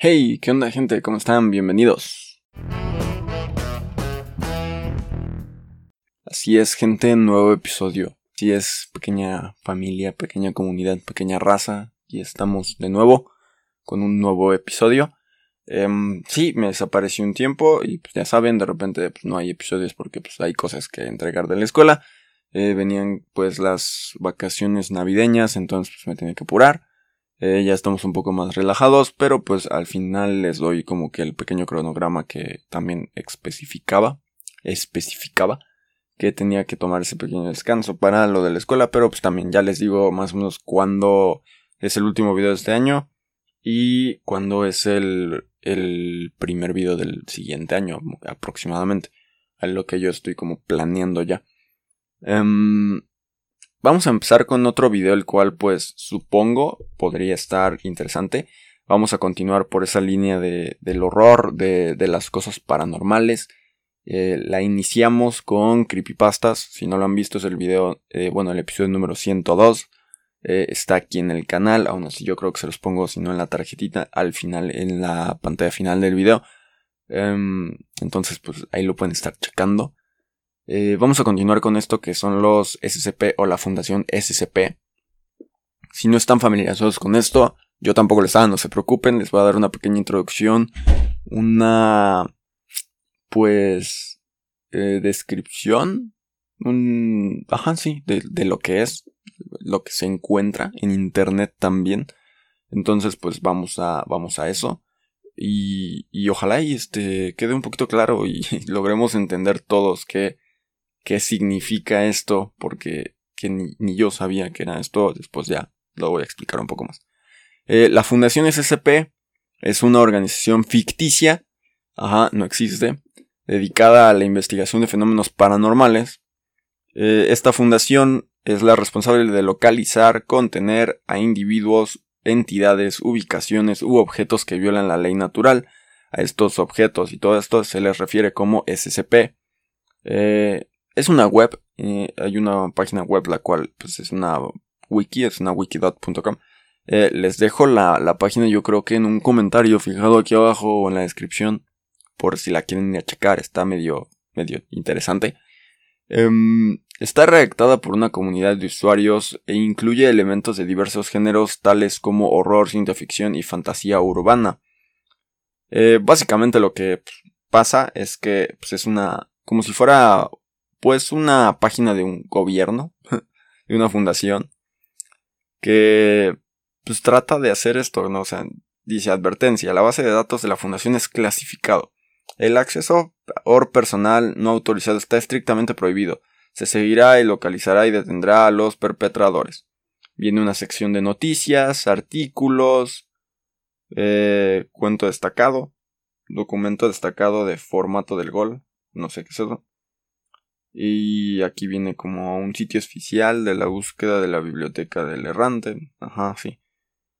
Hey, ¿qué onda gente? ¿Cómo están? Bienvenidos. Así es, gente, nuevo episodio. Así es, pequeña familia, pequeña comunidad, pequeña raza. Y estamos de nuevo con un nuevo episodio. Em, sí, me desapareció un tiempo y pues ya saben, de repente pues, no hay episodios porque pues hay cosas que entregar de la escuela. Eh, venían pues las vacaciones navideñas, entonces me tenía que apurar. Eh, ya estamos un poco más relajados, pero pues al final les doy como que el pequeño cronograma que también especificaba, especificaba que tenía que tomar ese pequeño descanso para lo de la escuela, pero pues también ya les digo más o menos cuándo es el último video de este año y cuándo es el, el primer video del siguiente año aproximadamente, a lo que yo estoy como planeando ya. Um, vamos a empezar con otro video el cual pues supongo podría estar interesante. Vamos a continuar por esa línea de, del horror, de, de las cosas paranormales. Eh, la iniciamos con creepypastas. Si no lo han visto es el video, eh, bueno, el episodio número 102. Eh, está aquí en el canal. Aún así yo creo que se los pongo, si no en la tarjetita, al final, en la pantalla final del video. Em, entonces pues ahí lo pueden estar checando. Eh, vamos a continuar con esto que son los SCP o la Fundación SCP. Si no están familiarizados con esto, yo tampoco les estaba, no se preocupen, les voy a dar una pequeña introducción, una, pues, eh, descripción, un, ajá, sí, de, de, lo que es, lo que se encuentra en Internet también. Entonces, pues vamos a, vamos a eso. Y, y ojalá y este quede un poquito claro y logremos entender todos que qué significa esto, porque ni, yo sabía que era esto, después ya lo voy a explicar un poco más. Eh, la Fundación SCP es una organización ficticia, ajá, no existe, dedicada a la investigación de fenómenos paranormales. Eh, esta fundación es la responsable de localizar, contener a individuos, entidades, ubicaciones u objetos que violan la ley natural. A estos objetos y todo esto se les refiere como SCP. Eh, es una web, eh, hay una página web la cual pues es una wiki, es una wiki.com. Eh, les dejo la, página yo creo que en un comentario fijado aquí abajo o en la descripción por si la quieren ir a checar, está medio, medio interesante. Em, está redactada por una comunidad de usuarios e incluye elementos de diversos géneros tales como horror, ciencia ficción y fantasía urbana. Eh, básicamente lo que pasa es que pues, es una como si fuera pues una página de un gobierno, de una fundación, que pues trata de hacer esto, ¿no? O sea, dice advertencia, la base de datos de la fundación es clasificado. El acceso or personal no autorizado está estrictamente prohibido. Se seguirá y localizará y detendrá a los perpetradores. Viene una sección de noticias, artículos, eh, cuento destacado, documento destacado de formato del gol, no sé qué es eso. Y aquí viene como un sitio oficial de la búsqueda de la biblioteca del errante. Ajá, sí.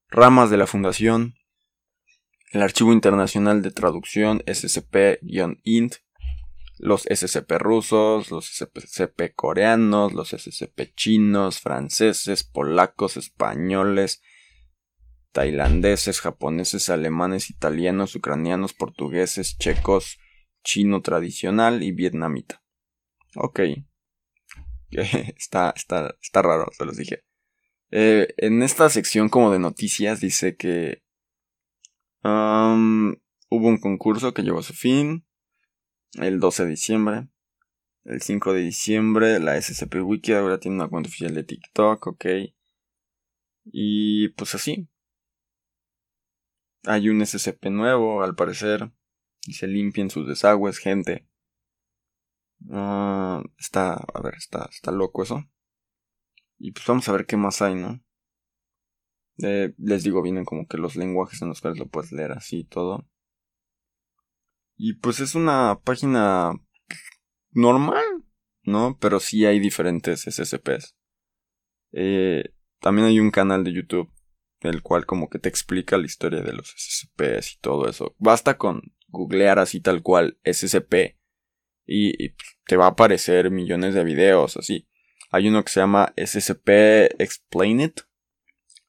Ramas de la fundación. El Archivo Internacional de Traducción SCP-INT. Los SCP rusos, los SCP coreanos, los SCP chinos, franceses, polacos, españoles, tailandeses, japoneses, alemanes, italianos, ucranianos, portugueses, checos, chino tradicional y vietnamita. Ok. está, está, está raro, se los dije. Eh, en esta sección como de noticias dice que um, hubo un concurso que llegó a su fin el 12 de diciembre. El 5 de diciembre la SCP Wiki ahora tiene una cuenta oficial de TikTok, ok. Y pues así. Hay un SCP nuevo, al parecer. Y se limpian sus desagües, gente. Uh, está, a ver, está, está loco eso. Y pues vamos a ver qué más hay, ¿no? Eh, les digo, vienen como que los lenguajes en los cuales lo puedes leer así y todo. Y pues es una página normal, ¿no? Pero sí hay diferentes SCPs. Eh, también hay un canal de YouTube, el cual como que te explica la historia de los SCPs y todo eso. Basta con googlear así tal cual SCP y, te va a aparecer millones de videos así. Hay uno que se llama SCP Explain It,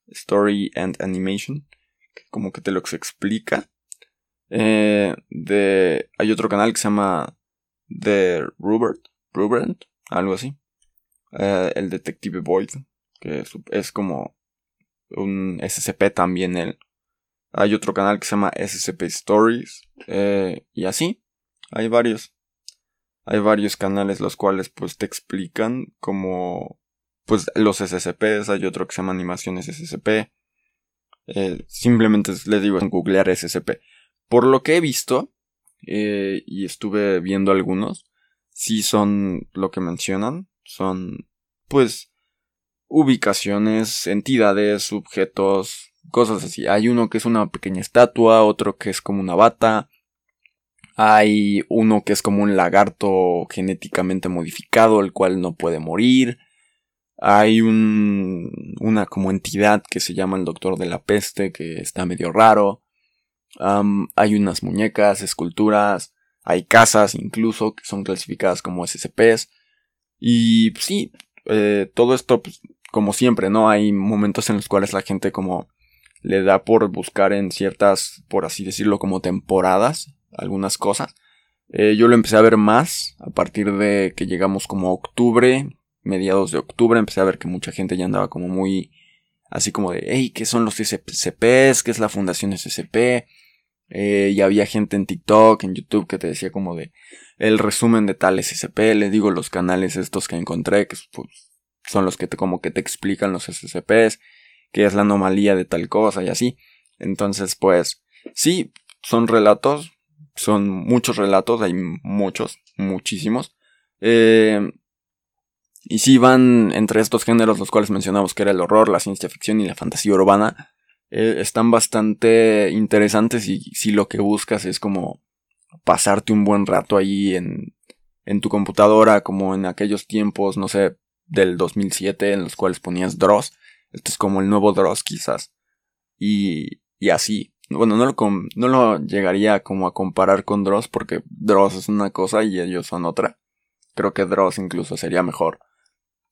Story and Animation, que como que te lo explica Eh, de, hay otro canal que se llama The Rupert, Rupert, algo así. Eh, el Detective Boyd, que es, como un SCP también él. Hay otro canal que se llama SCP Stories. Eh, y así. Hay varios. Hay varios canales los cuales pues te explican como pues los SCPs. Hay otro que se llama Animaciones SCP. Eh, simplemente les digo googlear SCP. Por lo que he visto, eh, y estuve viendo algunos, sí son lo que mencionan, son pues ubicaciones, entidades, objetos, cosas así. Hay uno que es una pequeña estatua, otro que es como una bata, hay uno que es como un lagarto genéticamente modificado, el cual no puede morir. Hay un, una como entidad que se llama el Doctor de la Peste, que está medio raro. hay unas muñecas, esculturas, hay casas incluso que son clasificadas como SCPs. Y pues, sí, eh, todo esto, pues, como siempre, ¿no? Hay momentos en los cuales la gente como le da por buscar en ciertas, por así decirlo, como temporadas, algunas cosas. Eh, yo lo empecé a ver más a partir de que llegamos como a octubre, mediados de octubre, empecé a ver que mucha gente ya andaba como muy así como de, hey, ¿qué son los SCPs? ¿Qué es la Fundación SCP? Eh, y había gente en TikTok, en YouTube que te decía como de el resumen de tal SCP, les digo los canales estos que encontré, que pues, son los que te como que te explican los SCPs, qué es la anomalía de tal cosa y así. Entonces, pues, sí, son relatos, son muchos relatos, hay muchos, muchísimos. Eh, y sí van entre estos géneros, los cuales mencionamos que era el horror, la ciencia ficción y la fantasía urbana. Eh, están bastante interesantes y si lo que buscas es como pasarte un buen rato ahí en, en tu computadora, como en aquellos tiempos, no sé, del 2007 en los cuales ponías Dross. Esto es como el nuevo Dross quizás. Y, y así. Bueno, no lo, no lo llegaría como a comparar con Dross porque Dross es una cosa y ellos son otra. Creo que Dross incluso sería mejor.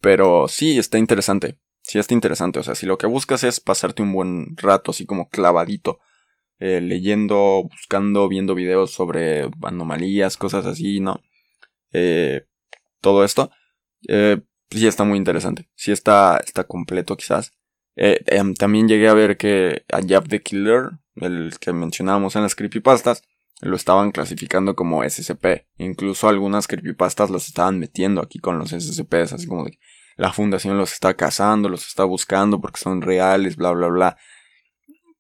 Pero sí, está interesante. Sí, está interesante. O sea, si lo que buscas es pasarte un buen rato, así como clavadito, eh, leyendo, buscando, viendo videos sobre anomalías, cosas así, ¿no? Eh, todo esto. Eh, sí está muy interesante. Sí está, está completo quizás. Eh, em, también llegué a ver que a Jab the Killer, el que mencionábamos en las creepypastas, lo estaban clasificando como SCP. Incluso algunas creepypastas los estaban metiendo aquí con los SCPs, así como de la fundación los está cazando, los está buscando porque son reales, bla, bla, bla.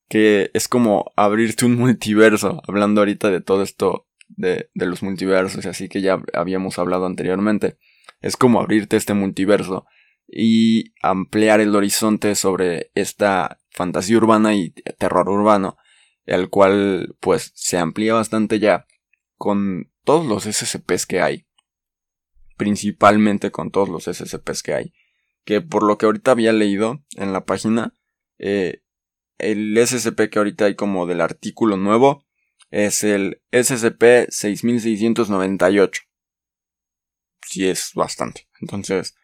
Que es como abrirte un multiverso, hablando ahorita de todo esto de, de los multiversos, así que ya habíamos hablado anteriormente. Es como abrirte este multiverso y ampliar el horizonte sobre esta fantasía urbana y terror urbano el cual pues se amplía bastante ya con todos los SCPs que hay. Principalmente con todos los SCPs que hay. Que por lo que ahorita había leído en la página, eh, el SCP que ahorita hay como del artículo nuevo es el SCP 6698. Sí es bastante. Entonces,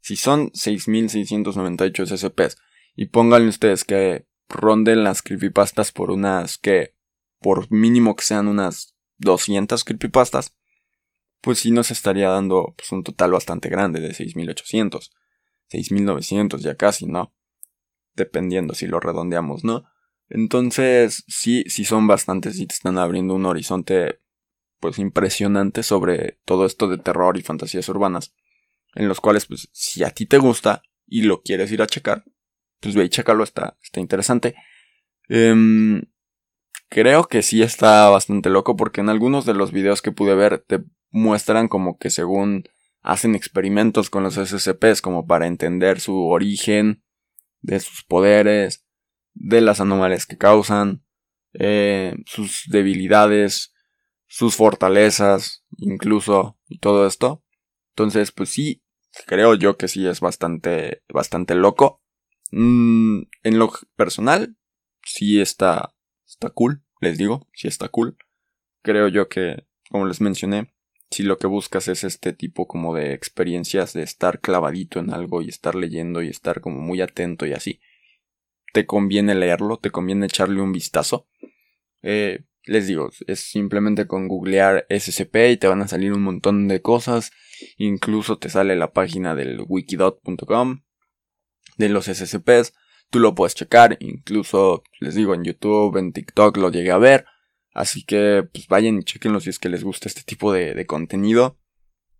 si son 6698 SCPs y pónganle ustedes que ronden las creepypastas por unas que, por mínimo que sean unas 200 creepypastas, pues sí nos estaría dando pues, un total bastante grande de 6800, 6900 ya casi, ¿no? Dependiendo si lo redondeamos, ¿no? Entonces, sí, sí son bastantes y te están abriendo un horizonte pues impresionante sobre todo esto de terror y fantasías urbanas, en los cuales pues si a ti te gusta y lo quieres ir a checar, pues ve y chécalo, está, está interesante. Em, creo que sí está bastante loco porque en algunos de los videos que pude ver te muestran como que según hacen experimentos con los SCPs como para entender su origen, de sus poderes, de las anomalías que causan, eh, sus debilidades, sus fortalezas, incluso, y todo esto. Entonces, pues sí, creo yo que sí es bastante, bastante loco. Mm, en lo personal, sí está, está cool, les digo, sí está cool. Creo yo que, como les mencioné, si lo que buscas es este tipo como de experiencias de estar clavadito en algo y estar leyendo y estar como muy atento y así, te conviene leerlo, te conviene echarle un vistazo. Eh, les digo, es simplemente con googlear SCP y te van a salir un montón de cosas. Incluso te sale la página del wikidot.com de los SCPs. Tú lo puedes checar. Incluso, les digo, en YouTube, en TikTok lo llegué a ver. Así que, pues vayan y chequenlo si es que les gusta este tipo de, contenido.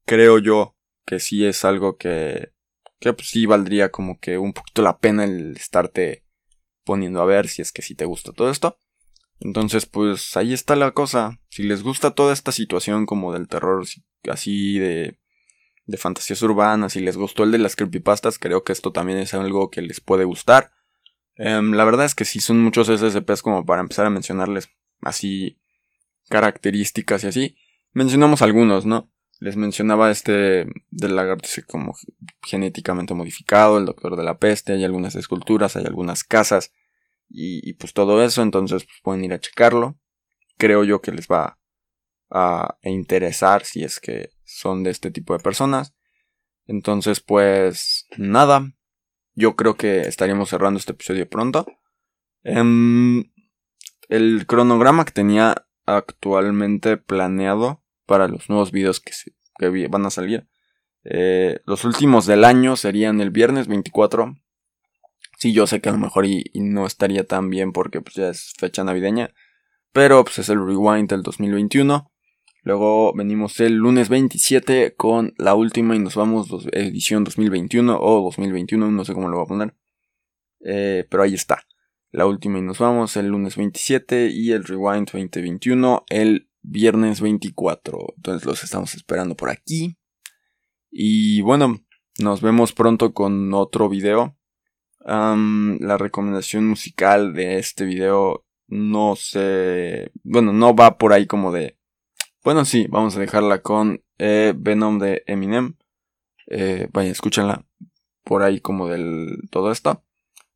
Creo yo que sí es algo que, que pues sí valdría como que un poquito la pena el estarte poniendo a ver si es que sí te gusta todo esto. Entonces, pues ahí está la cosa. Si les gusta toda esta situación como del terror, así de, de fantasías urbanas, si les gustó el de las creepypastas, creo que esto también es algo que les puede gustar. Em, la verdad es que sí son muchos SCPs como para empezar a mencionarles así características y así. Mencionamos algunos, ¿no? Les mencionaba este del lagarto como genéticamente modificado, el doctor de la peste, hay algunas esculturas, hay algunas casas y, pues todo eso, entonces pues, pueden ir a checarlo. Creo yo que les va a interesar si es que son de este tipo de personas. Entonces pues nada, yo creo que estaríamos cerrando este episodio pronto. Em, el cronograma que tenía actualmente planeado para los nuevos videos que, que van a salir. Eh, los últimos del año serían el viernes 24 Sí, yo sé que a lo mejor y, no estaría tan bien porque pues ya es fecha navideña. Pero pues es el rewind del 2021. Luego venimos el lunes 27 con la última y nos vamos edición 2021 o 2021, no sé cómo lo voy a poner. Eh, pero ahí está. La última y nos vamos el lunes 27 y el rewind 2021 el viernes 24. Entonces los estamos esperando por aquí. Y bueno, nos vemos pronto con otro video la recomendación musical de este video no sé, bueno, no va por ahí como de, bueno, sí, vamos a dejarla con eh, Venom de Eminem. Eh, vaya, escúchenla por ahí como del todo esto.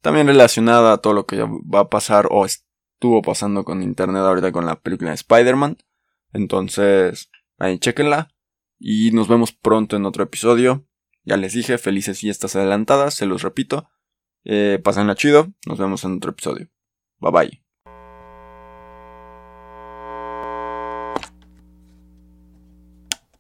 También relacionada a todo lo que ya va a pasar o estuvo pasando con internet ahorita con la película de Spider-Man. Entonces, ahí chequenla. Y nos vemos pronto en otro episodio. Ya les dije, felices fiestas adelantadas, se los repito. Eh, pásenla chido. Nos vemos en otro episodio. Bye bye.